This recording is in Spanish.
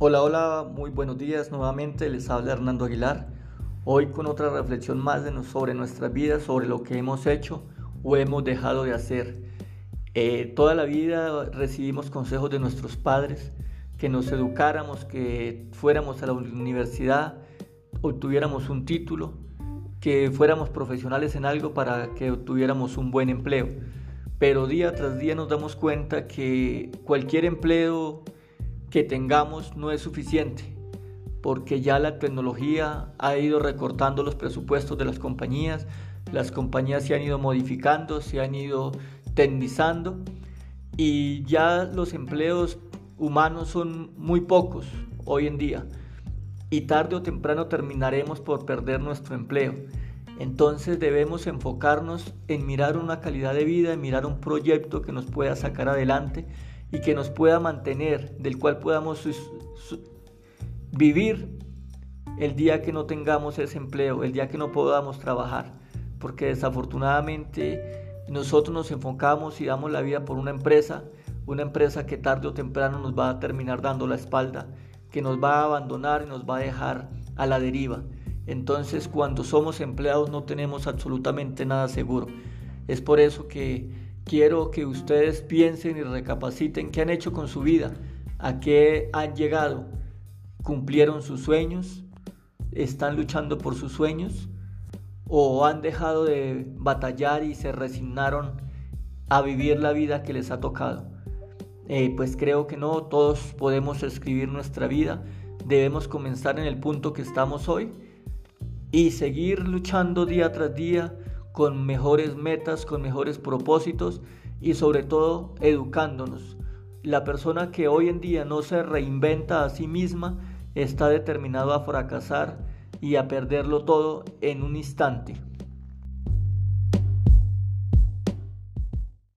Hola, hola, muy buenos días nuevamente, les habla Hernando Aguilar. Hoy con otra reflexión más sobre nuestras vidas, sobre lo que hemos hecho o hemos dejado de hacer. Eh, toda la vida recibimos consejos de nuestros padres, que nos educáramos, que fuéramos a la universidad, obtuviéramos un título, que fuéramos profesionales en algo para que obtuviéramos un buen empleo. Pero día tras día nos damos cuenta que cualquier empleo que tengamos no es suficiente, porque ya la tecnología ha ido recortando los presupuestos de las compañías, las compañías se han ido modificando, se han ido tecnizando y ya los empleos humanos son muy pocos hoy en día y tarde o temprano terminaremos por perder nuestro empleo. Entonces debemos enfocarnos en mirar una calidad de vida, en mirar un proyecto que nos pueda sacar adelante y que nos pueda mantener, del cual podamos vivir el día que no tengamos ese empleo, el día que no podamos trabajar, porque desafortunadamente nosotros nos enfocamos y damos la vida por una empresa, una empresa que tarde o temprano nos va a terminar dando la espalda, que nos va a abandonar y nos va a dejar a la deriva. Entonces cuando somos empleados no tenemos absolutamente nada seguro. Es por eso que quiero que ustedes piensen y recapaciten qué han hecho con su vida, a qué han llegado, cumplieron sus sueños, están luchando por sus sueños o han dejado de batallar y se resignaron a vivir la vida que les ha tocado. Eh, pues creo que no, todos podemos escribir nuestra vida, debemos comenzar en el punto que estamos hoy y seguir luchando día tras día con mejores metas, con mejores propósitos y sobre todo educándonos. La persona que hoy en día no se reinventa a sí misma está determinado a fracasar y a perderlo todo en un instante.